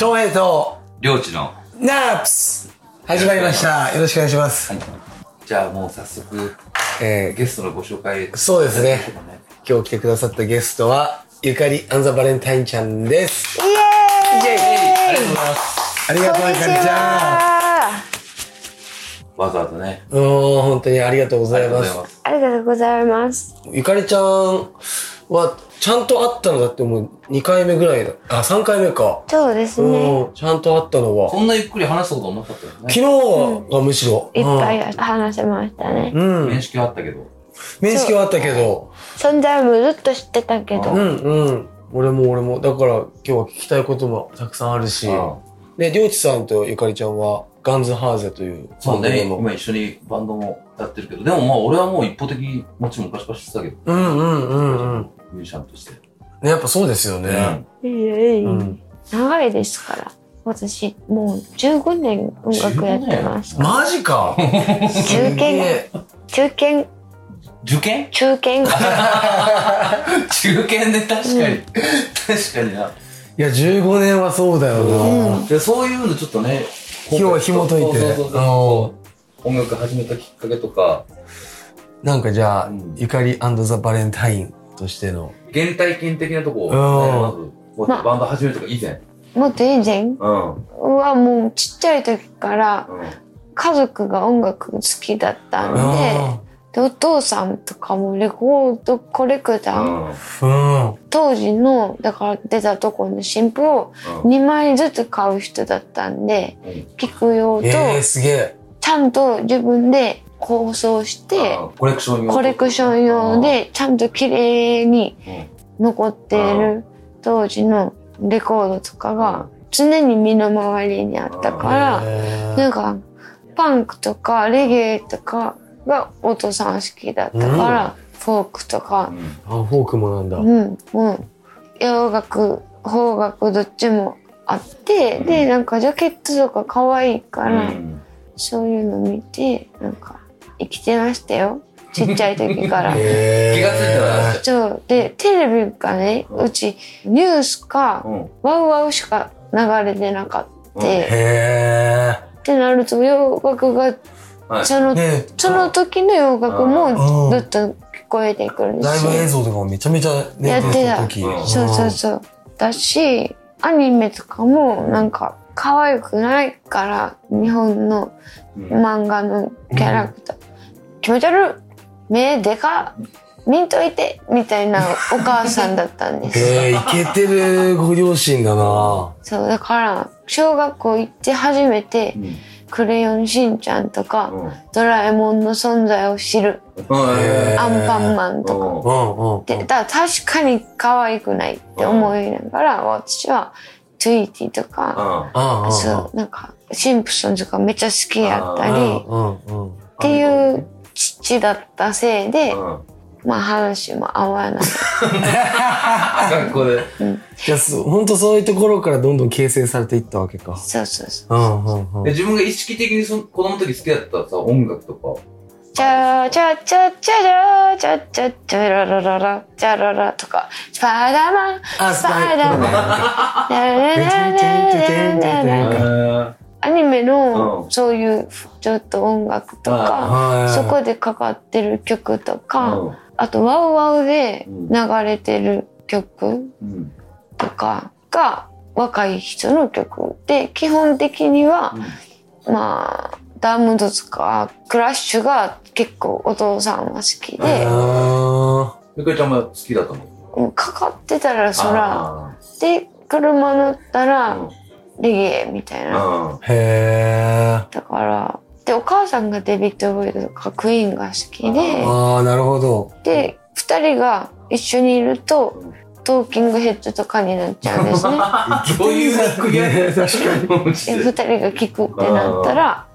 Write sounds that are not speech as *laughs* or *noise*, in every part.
翔平と、領地の。ナープス始まりました。よろしくお願いします。じゃあもう早速、えゲストのご紹介。ー、そうですね。今日来てくださったゲストは、ゆかりアンザバレンタインちゃんです。イエーイイエイありがとうございます。ありがとう、ゆかりちゃはわざわざね。う、本当にありがとうございます。す。ありがとうございます。ゆかりちゃんは、ちゃんと会ったのだってもう2回目ぐらいだ。あ、3回目か。そうですね。うん、ちゃんと会ったのは、こんなゆっくり話したことなかったよ昨ね。日がむしろ。いっぱい話せましたね。うん。うん。面識はあったけど。面識はあったけど、存在もずっと知ってたけどう。うんうん。俺も俺も。だから今日は聞きたいこともたくさんあるし。で、りょうちさんとゆかりちゃんは、ガンズハーゼというそうね、今一緒にバンドもやってるけど、でもまあ俺はもう一方的にもちろん昔から知ってたけど、うんうんうんうん。ミュージシャンとして。ね、やっぱそうですよね。長いですから。私、もう15年音楽やってます。マジか中すげえ中堅、受験？中堅。*laughs* 中堅で確かに。確かにな。いや、15年はそうだよな。でそういうのちょっとね、今日は紐解いてそうそうそうそう音楽始めたきっかけとか、なんかじゃあうん、ゆかりザ・バレンタインとしての。原体験的なとこを、ね、うんまず、バンド始めるとか以前。もっと以前？うん。うん。はもうちっちゃい時から家族が音楽好きだったんで、あでお父さんとかもレコードコレクター、うん。ーうん。当時のだから出たところの新譜をうん2枚ずつ買う人だったんでうん聞く用とえー、すげえ。ちゃんと自分で構想してうんコレクション用コレクション用でちゃんと綺麗にうん残っている当時のレコードとかが常に身の回りにあったからなんかパンクとかレゲエとかがお父さん好きだったからフォークとか。うん。あ、フォークもなんだ。うん、もう洋楽邦楽どっちもあって、うん。でなんかジャケットとか可愛いから、うんそういうの見てなんか生きてましたよ。ちっちゃい時から。気がついた。らそう。でテレビがねうちニュースかうん。ワウワウしか流れてなかった、うん。っへてなると洋楽がはい。そのー。ねその時の洋楽もずっと聞こえてくるし。ライブ映像とかもめちゃめちゃね、やってた。時うんそうそうそう。だし、アニメとかもなんか可愛くないから、日本のうん。漫画のキャラクター。気持ち悪い。目でかっ見んといてみたいなお母さんだったんです。え、イケてるご両親だな。そう、だから、小学校行って初めて、うん。クレヨンしんちゃんとか、うん。ドラえもんの存在を知る、へアンパンマンとか。うん。うん。で、だから確かに可愛くないって思いながら、私は、トゥイティとか。そう、なんか、シンプソンズがめっちゃ好きやったり、うんっ。ていう父だったせいで、うんまあ話も合わない。*laughs* 学校でじゃあ、そうほんとそういうところからどんどん形成されていったわけか。そうそうそう。自分が意識的にその子供の時好きだったさ音楽とかチャーチャチャチャラチャチャチャララララチャララとか、スパイダーマン、スパイダーマン、アニメのそういうちょっと音楽とか、そこでかかってる曲とか、あとワウワウで流れてる曲とかが若い人の曲で、基本的には、まあ、ダムドとかクラッシュが結構お父さんは好きで、あゆかりちゃんも好きだったのうんかかってたらそら、あで、車乗ったーらうんレゲエみたいな。へだから、で、お母さんがデビッド・ボイドとかクイーンが好きでー。、ああ、なるほど。で、二人が一緒にいると、トーキングヘッドとかになっちゃうんですね。*laughs* そういう楽屋ね *laughs* 確かに。二人が聞くってなったら、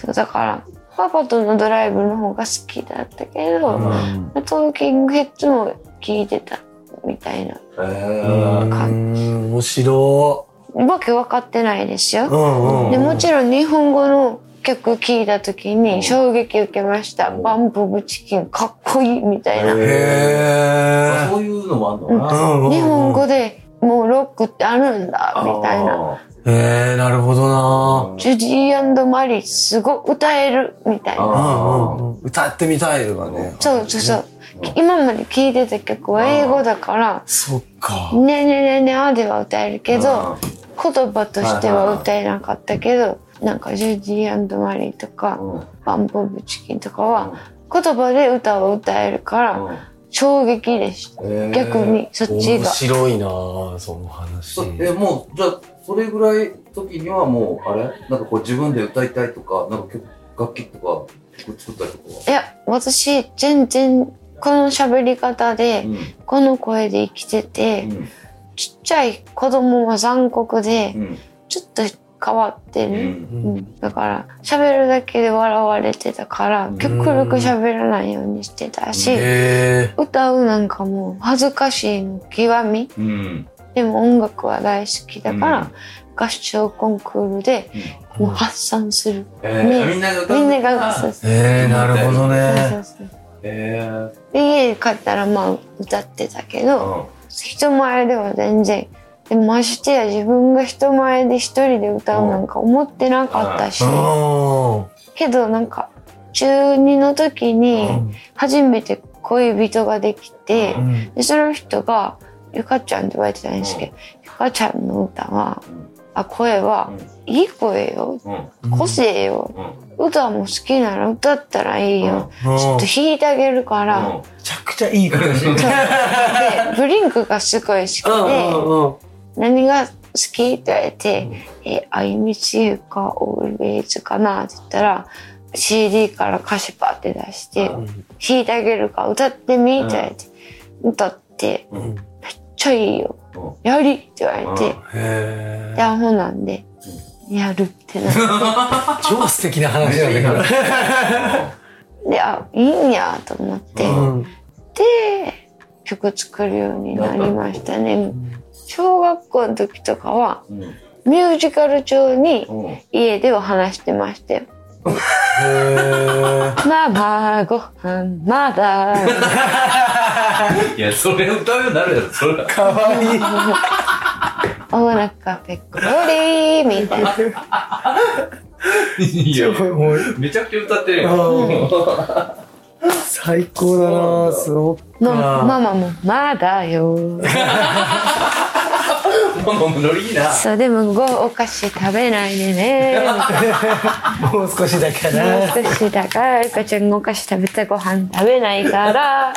そうだから、パパとのドライブの方が好きだったけど、うんトーキングヘッドも聞いてたみたいな。うへーーん、面白わけ分かってないですよ。い。うんうん。でもちろん日本語の曲聴いた時に衝撃受けました。バンプ・オブ・チキンかっこいいみたいな。へそういうのもあんのかなー。日本語でもうロックってあるんだみたいな。あえー、なるほどなジュディマリーすごい歌えるみたいな。うんあうんうん歌ってみたいとかね。そうそうそう。今まで聴いてた曲は英語だから、そっか。ねえねえねえねえあでは歌えるけどあ、言葉としては歌えなかったけど、なんかジュディマリーとか、うんバンプオブチキンとかは、言葉で歌を歌えるから、衝撃でした。うん逆に、そっち面が。白いなぁその話。そえ、もう、じゃあ、それぐらい時にはもう、あれ？なんかこう自分で歌いたいとか、なんか曲楽器とか曲作ったりとかいや、私、全然、この喋り方で、うん。この声で生きてて、うん。ちっちゃい子供は残酷で、うん。ちょっと変わってう。る。うんうんだから、喋るだけで笑われてたからう、ん極力喋らないようにしてたし、へ歌うなんかもう恥ずかしいの極み。うん。でも音楽は大好きだから、合唱コンクールでうんもう発散する。えねー、みんなが歌みうんながそうそうえー、なるほどね。えー。で、家帰ったらまあ歌ってたけど、うん。人前では全然。でましてや自分が人前で一人で歌うなんか思ってなかったし、うん。けどなんか中2の時に初めて恋人ができて、うん。でその人がゆかちゃんって言われてたんですけど、ゆかちゃんの歌は、あ声は、いい声よ。うん。個性よ、うん。歌も好きなら歌ったらいいよ、うん。ちょっと弾いてあげるから、うん。めちゃくちゃいい声。で。ブリンクがすごい好きで、何が好きって言われて「え I miss you か always かな」って言ったら CD から歌詞パって出してうん「弾いてあげるから歌ってみ」って言われて歌って「うん。めっちゃいいよ。うん。やり」って言われてへでアホなんでやるってな *laughs* 超素敵な話なんだ *laughs* であいいんやと思って。うん。で曲作るようになりましたね小学校の時とかはうん。ミュージカル調にうん。家では話してましたよへーママご飯まだ *laughs* いや、それ歌うようになるやろ、それは。かわいい。お腹ペコリみたいな。*laughs* いや、もうめちゃくちゃ歌ってるよ。*laughs* 最高だなすごく。のママもまだよ。*laughs* ママもノリいいな。そう、でもごお菓子食べないでね。*laughs* もう少しだかもら。う少しだから、ゆかちゃんお菓子食べてご飯食べないから、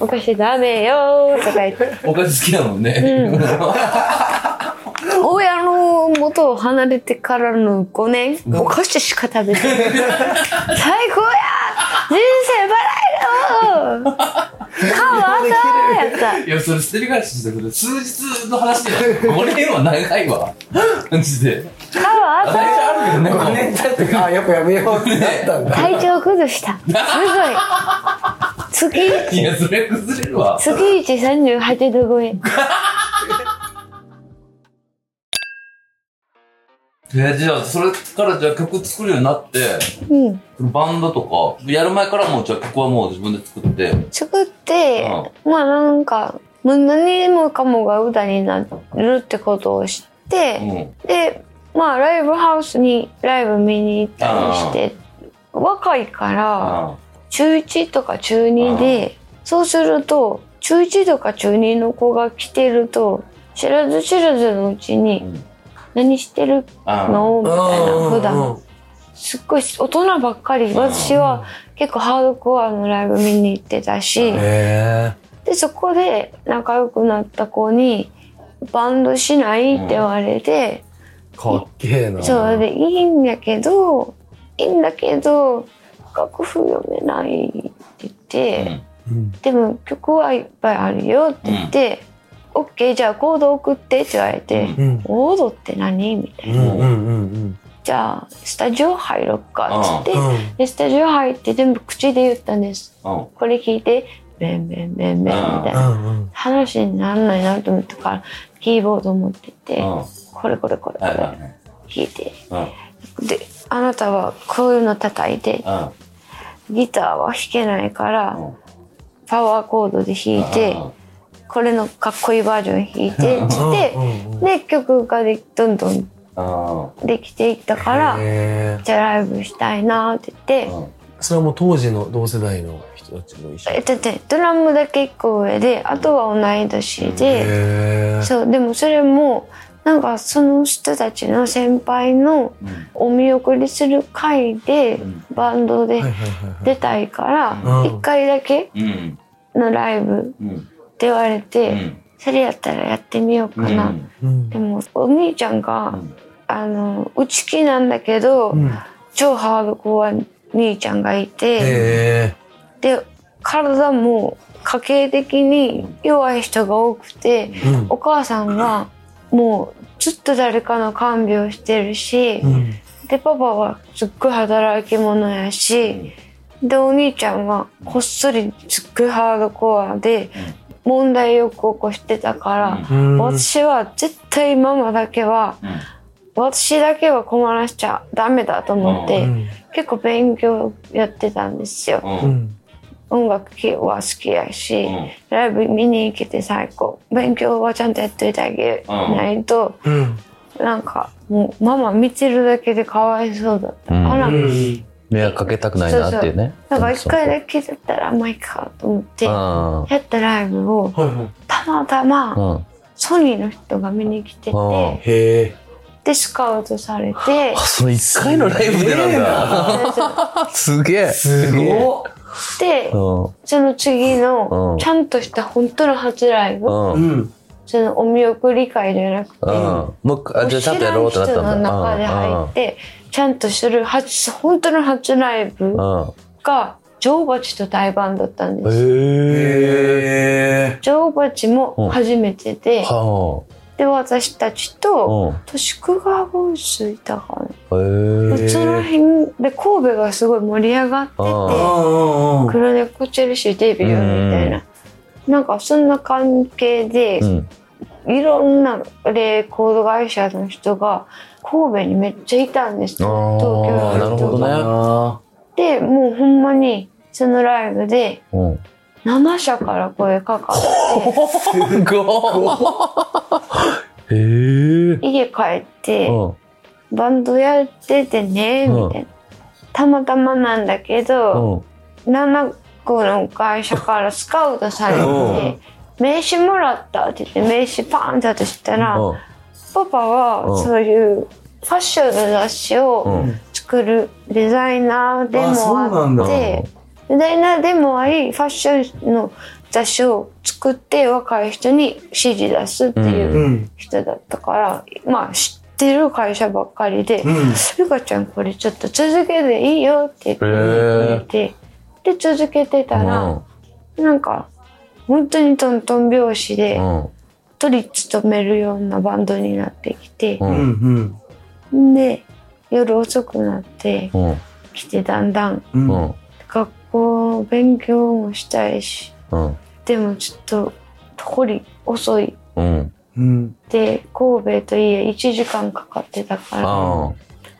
お菓子ダメよとか言って。お菓子好きだもんね。親の元を離れてからの5年、お菓子しか食べてない。最高や人生バラ色顔赤やった。いや、それ捨てる返ししてくれ。数日の話だよ。5年は長いわ。マジで。顔大赤体あるけどね。5年経ってから、あ、やっぱやめようってなったんだ。体調崩した。すごい。月いや、それ崩れるわ。月138度超え。え、じゃあ、それからじゃあ曲作るようになって、うん。バンドとか、やる前からもうじゃあ曲はもう自分で作って、作って、まあなんか、もう何もかもが歌になるってことを知って、うん。で、まあライブハウスにライブ見に行ったりして、若いから、あ中1とか中2で、そうすると、中1とか中2の子が来てると、知らず知らずのうちに、うん何してるあのみたいな、普うん段。すっごい大人ばっかり。私は結構ハードコアのライブ見に行ってたし、へで、そこで仲良くなった子に、バンドしないって言われて、ーかっけえな。そうで、いいんだけど、いいんだけど、楽譜読めないって言って、うん。でも曲はいっぱいあるよって言って、オッケーじゃあコード送ってって言われて。コードって何？みたいな。うんうんうんじゃあ、スタジオ入ろっかって言って、うん。で、スタジオ入って全部口で言ったんです。うん。これ聞いて、ベンベンベンベンみたいな。話にならないなと思ったから、キーボード持ってって、うん。これこれこれこれはい。弾いて。うん。で、あなたはこういうの叩いて、うん。ギターは弾けないから、うんパワーコードで弾いて、これのかっこいいバージョン弾いて、つって、うんうんで、曲がでどんどんあできていったから、じゃあライブしたいなって言って、あ。それはもう当時の同世代の人たちも一緒えっとね、ドラムだけ1個上で、あとは同い年で、そう、でもそれも、なんかその人たちの先輩のうん。お見送りする会でん。バンドで出たいから、うん。一回だけうん。のライブ。言われうて、ん。それやったらやってみようかな。うん。でもお兄ちゃんが、うん。あの内気なんだけど、うん。超ハードコア兄ちゃんがいて、へで体も家系的に弱い人が多くて、ーうん。お母さんがもうずっと誰かの看病してるし、うん。でパパはすっごい働き者やし、でお兄ちゃんはこっそりすっごいハードコアで問題よく起こしてたから、うん。私は絶対ママだけはうん。私だけは困らしちゃダメだと思って、うん。結構勉強やってたんですよ。音楽は好きやし、うん。ライブ見に行けて最高。勉強はちゃんとやっといてあげないと、うん。なんかもうママ見てるだけでかわいそうだった。から、うん迷惑かけたくないなっていうね。なんか一回だけだったらまあいいかと思ってうん。やったライブをたまたまうん。ソニーの人が見に来ててでスカウトされてあ、その一回のライブでなんだ。*laughs* すげえ。すごっでうん。その次うんのちゃんとした本当の初ライブうん。うん。うんそのお見送り会じゃなくてもう一回、あ、じゃあちゃんとやろうってなったんだ。中で入ってちゃんとする初本当の初ライブ。が女王蜂と大バンだったんですへえ。へ女王蜂も初めてで、はで私たちあ。とうん。と宿川ボイスいたかな。その辺で神戸がすごい盛り上がってて黒猫チェルシーデビューみたいな、なんかそんな関係で、うん。いろんなレコード会社の人が神戸にめっちゃいたんです東京の人なるほどねあでもうほんまにそのライブでうん。7社から声かかってすごい。へえ。家帰ってうん。バンドやっててねみたいな、たまたまなんだけど、7個の会社からスカウトされて名刺もらったって言って名刺パンって渡したら、うん。パパうん。はそういうファッションの雑誌をうん。作るデザイナーでもあってデザイナーでもありファッションの雑誌を作って若い人に指示出すってーいううん。人だったから、まあ知ってる会社ばっかりでうん「ゆかちゃんこれちょっと続けていいよ」って言ってくれてで続けてたら、なんか本当にトントン拍子でうん。取り勤めるようなバンドになってきて、う。うんんうんで夜遅くなってうん。来てだんだんうんうん。学校勉強もしたいしうん。でもちょっと通り遅いうん。うんで神戸と家1時間かかってたからあ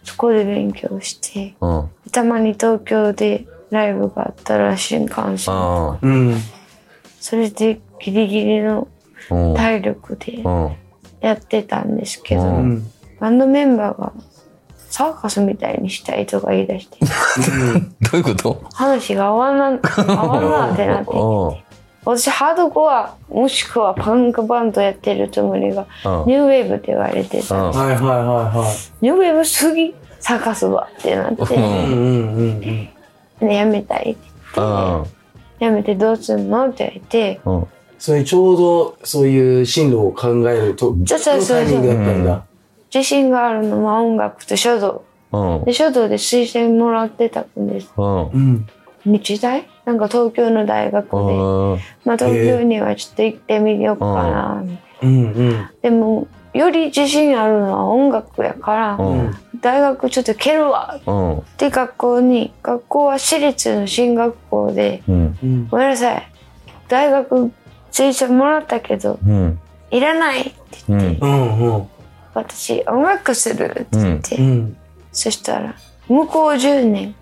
そこで勉強してあ。うん。たまに東京でライブがあったら新幹線あうんそれでギリギリの。体力でうん。やってたんですけど、ううん。バンドメンバーがサーカスみたいにしたいとか言い出して。*laughs* どういうこと？話が合わな合わなってなって。うん。私ハードコアもしくはパンクバンドやってるつもりがうん。ニューウェーブって言われてた。うん。はいはいはいはニューウェーブすぎサーカスはってなって。うんいうんうんうん。でやめたいって。うん。やめてどうすんの？って言われて。うん。それちょうどそういう進路を考えるとそうそうそうそう。タイミングだったんだ？自信があるのは音楽と書道。うん。で書道で推薦もらってたんです。うん。うん。日大？なんか東京の大学で、うん。まあ、東京にはちょっと行ってみようかな、うん。うん。でもより自信あるのは音楽やから、うん。大学ちょっと蹴るわうん。って学校に学校は私立の進学校でうん。うんごめんなさい大学推薦もらったけどうん。いらないって言って、私音楽するって言って、うんそしたら向こう10年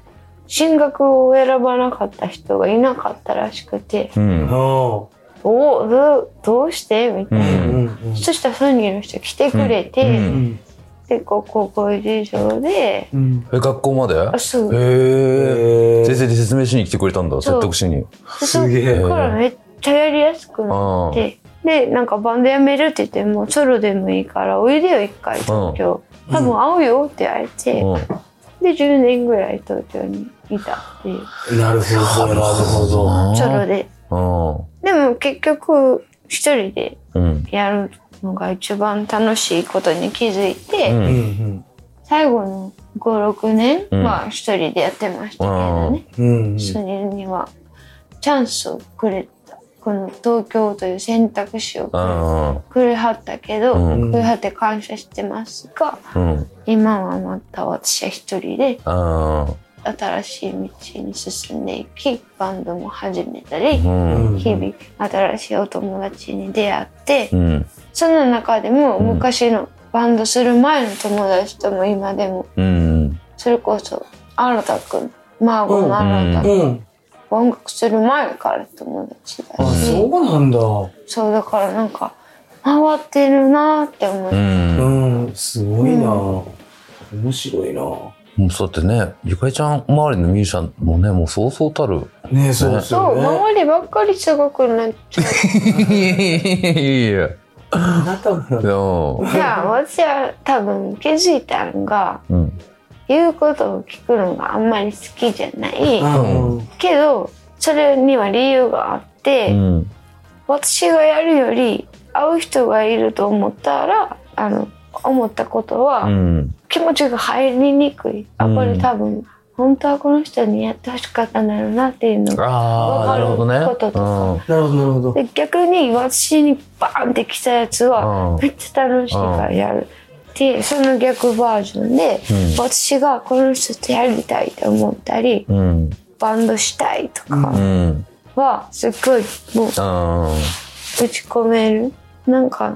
進学を選ばなかった人がいなかったらしくてうん。あおおどうどうして？みたいな、うんうんうんそしたらソニーの人来てくれて、うんうんで結構高校以上で、うん。え、学校まで？あ、そう。へえ。え先生で説明しに来てくれたんだ、説得しに。すげえそこからめっちゃやりやすくなって、で、なんかバンドやめるって言っても、ソロでもいいから、おいでよ、一回東京。多分会うよって言われて、うん。で、10年ぐらい東京にいたっていう、なるほど、なるほど。ソロで。うでも結局、一人で。やるのが一番楽しいことに気づいて、うん。最後の5、6年うんは一人でやってましたけどね。うん。それにはチャンスをくれた。この東京という選択肢をくれはったけど、うんくれはって感謝してますが、うん。今はまた私は一人でうん。新しい道に進んでいき、バンドも始めたり、うん。日々新しいお友達に出会って、うん。その中でもうん昔のバンドする前の友達とも今でも、うん。それこそ新田くん、孫の新田くん、うん。音楽する前から友達だあ、し、そうなんだ。そうだからなんか回ってるなーって思って、うん。うん。すごいな。面白いな。もうそうやってね、ゆかりちゃん周りのミュージシャンもね、もうそうそうたる。ねそうですそう、よね。周りばっかりすごくなっちゃう。いやいやいやいや。あ私は多分気づいたのが、うん。言うことを聞くのがあんまり好きじゃない。うん。けど、それには理由があって、うん。私がやるより会う人がいると思ったら、あの、思ったことは、うん。気持ちが入りにくい。あ、これ多分、本当はこの人にやってほしかったんだろうなっていうのが。ああ、なるほどね。わかることとかなるほど、なるほど。で逆に私にバーンって来たやつはうんめっちゃ楽しいからやる。でその逆バージョンで、うん私がこの人とやりたいと思ったりうん。うん。バンドしたいとうかん。はすっごいもうあ打ち込めるなんか、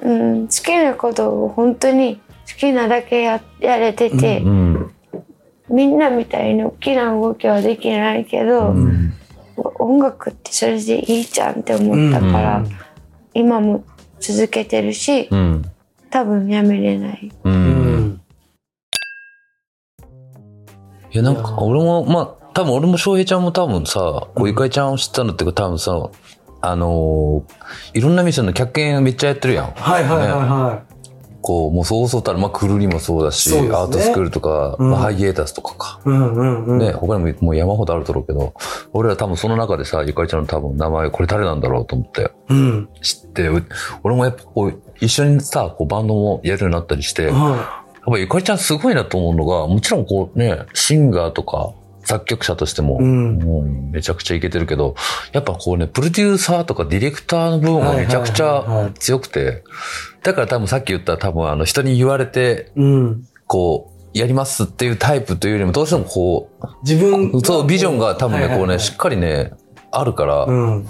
うん、好きなことを本当に好きなだけややれてて、ーうん。みんなみたいに大きな動きはできないけど、うん。音楽ってそれでいいじゃんって思ったから、うん今も続けてるし、うん。多分やめれない。う。ん。いや、なんか、俺も、まあ、多分俺も翔平ちゃんも多分さ、こう、ゆかりちゃんを知ったのって、多分さ、あのーいろんな店の客演めっちゃやってるやん。はいはいはいはこう、もうそうそうたる、まあ、クルリもそうだし、ねアートスクールとか、うんまあ、ハイエータスとかか。い。うんうんうん。ね、他にももう山ほどあるだろうけど、俺ら多分その中でさ、ゆかりちゃんの多分名前、これ誰なんだろうと思ってうん。知って、う俺もやっぱこう、一緒にさ、こうバンドもやるようになったりして、やっはぱゆかりちゃんすごいなと思うのが、もちろんこうね、シンガーとか作曲者としても、うんもうめちゃくちゃいけてるけど、やっぱこうね、プロデューサーとかディレクターの部分がめちゃくちゃ強くて、だから多分さっき言った多分あの人に言われて、い。うん。こう、やりますっていうタイプというよりも、どうしてもこ自分う、そう、ビジョンが多分ね、こうね、しっかかりね、あるから、うん。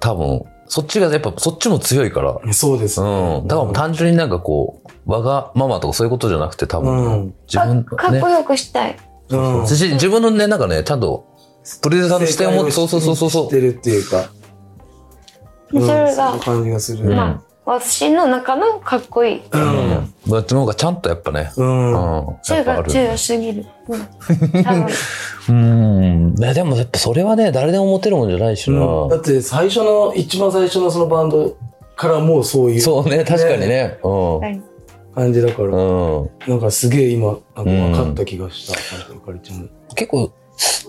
多分、そっちがやっぱ、そっちも強いから、そうです。うん。だから単純になんかこう、我がままとかそういうことじゃなくて多う分、ん。自分かっこ、よくしたい。うん。そして自分のね、なんかね、ちゃんと、プロデューサーの視点を持って、そうそうそうそうそう。知ってるっていうか。でそれうんがそういう感じがする。うんまあ、私の中のかっこいい。うん。どっちの方がちゃんとやっぱね、う。うんん。それが。強すぎる。うん、多分うん。ねでもやっぱそれはね、誰でも持てるもんじゃないしな。うんだって最初の、一番最初のそのバンドからもうそういうそうね、確かにね。うん。はい感じだから、うん。なんかすげえ今、なんか分かった気がした。なんかちゃんも。結構、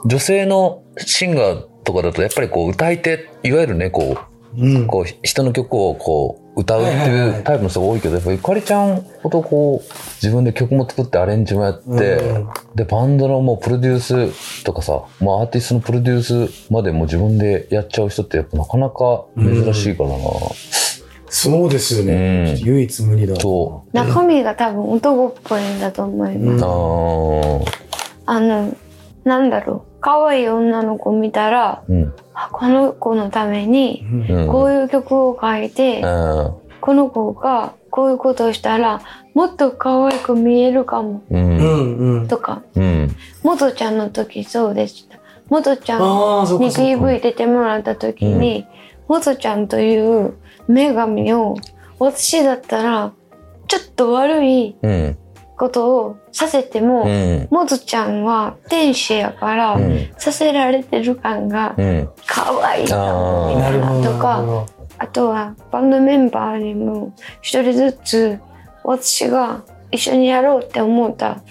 女性のシンガーとかだと、やっぱりこう、歌い手、いわゆるね、こうんう、。こう、人の曲をこう、歌うってはいうタイプの人が多いけど、やっぱゆかりちゃんほどこう、自分で曲も作ってアレンジもやって、うんで、バンドのもうプロデュースとかさ、まあアーティストのプロデュースまでも自分でやっちゃう人ってやっぱなかなか珍しいからな。そうですよね。うん唯一無二だ。そ中身が多分男っぽいんだと思います。う。ああの、なんだろう。可愛い女の子見たら、あ。うん。あこの子のために。こういう曲を書いて、うん。この子がこういうことをしたらもっと可愛く見えるかも。とか、うん。もとちゃんの時そうでした。もとちゃんに。PV 出てもらった時に、もとちゃんという女神を私だったらちょっと悪いうん。ことをさせても、うん。もずちゃんは天使やから、うんさせられてる感がうん。可愛いなとかあとはバンドメンバーにも一人ずつ私が一緒にやろうって思った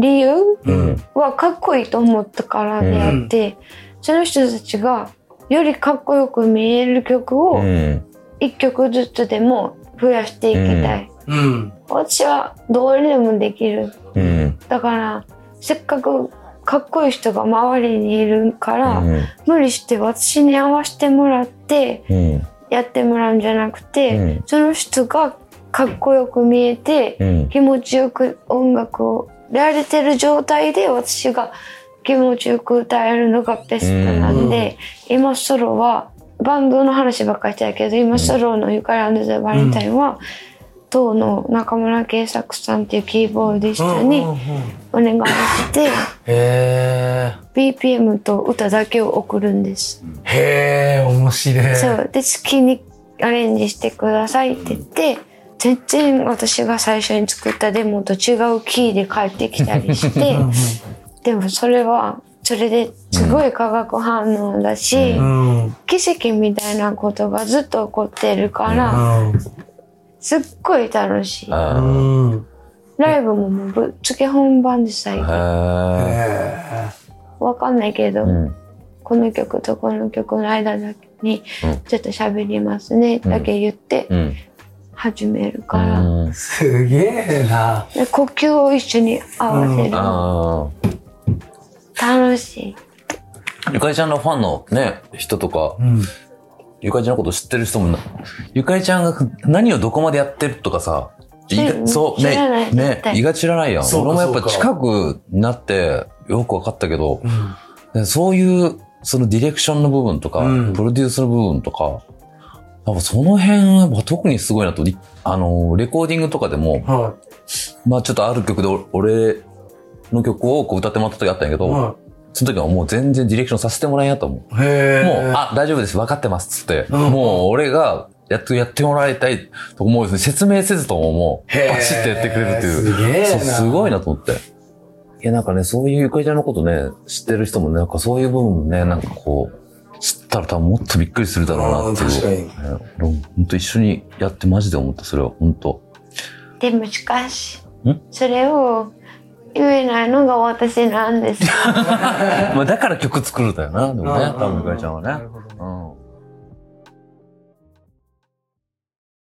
理由うん。はかっこいいと思ったからであって、その人たちがよりかっこよく見える曲うをん。一曲ずつでも増やしていきたい。うん。私はどうにでもできる。うん。だからせっかくかっこいい人が周りにいるから、うん。無理して私に合わせてもらってうん。やってもらうんじゃなくて、うんその人がかっこよく見えて、うん。気持ちよく音楽をやれてる状態で私が気持ちよく歌えるのがベストなんで、今ソロはバンドの話ばっかりしたけど今ソロの「ゆかりザ・バレンタインは」当の中村圭作さんっていうキーボーディストにお願いしてへ BPM と歌だけを送るんです。え。へえ、面白い。そうで好きにアレンジしてくださいって言って全然私が最初に作ったデモと違うキーで帰ってきたりしてでもそれはそれですごい化学反応だし、うん。奇跡みたいなことがずっと起こってるから、すっごい楽しい。うあん。ライブももうぶっつけ本番で最後。あ。へへわかんないけど。この曲とこの曲の間だけにうんちょっと喋りますね、だけ言ってうん。始めるから。すげえな。で呼吸を一緒に合わせる、あ楽しいあ。ゆかりちゃんのファンのね、人とか、うん。ゆかりちゃんのこと知ってる人もな、ゆかりちゃんが何をどこまでやってるとかさ、そう、ね、ね絶、対意外と知らないやん。俺もやっぱ近くになってよく分かったけど、うん。でそういう、そのディレクションの部分とか、うんプロデュースの部分とか、やっぱその辺は特にすごいなと、りあの、レコーディングとかでも、はまあちょっとある曲でお俺の曲をこう歌ってもらった時あったんやけい。ど、はその時はもう全然ディレクションさせてもらえんやと思う。い。へえ。もう、あ、大丈夫です、分かってます、つって。うんもう、俺が、やって、やってもらいたいと思う説明せずとももう、バシッとやってくれるっていう。すげえなそう、すごいなと思って。いや、なんかね、そういうゆかりちゃんのことね、知ってる人もね、なんかそういう部分もね、なんかこう、知ったら多分もっとびっくりするだろうなっていう。うん確かにね本当一緒にやってマジで思った、それは、本当でもしかしん？それを言えないのが私なんです。よ *laughs* まあ、だから曲作るんだよな、でもね、多分ゆかりちゃんはね。なるほど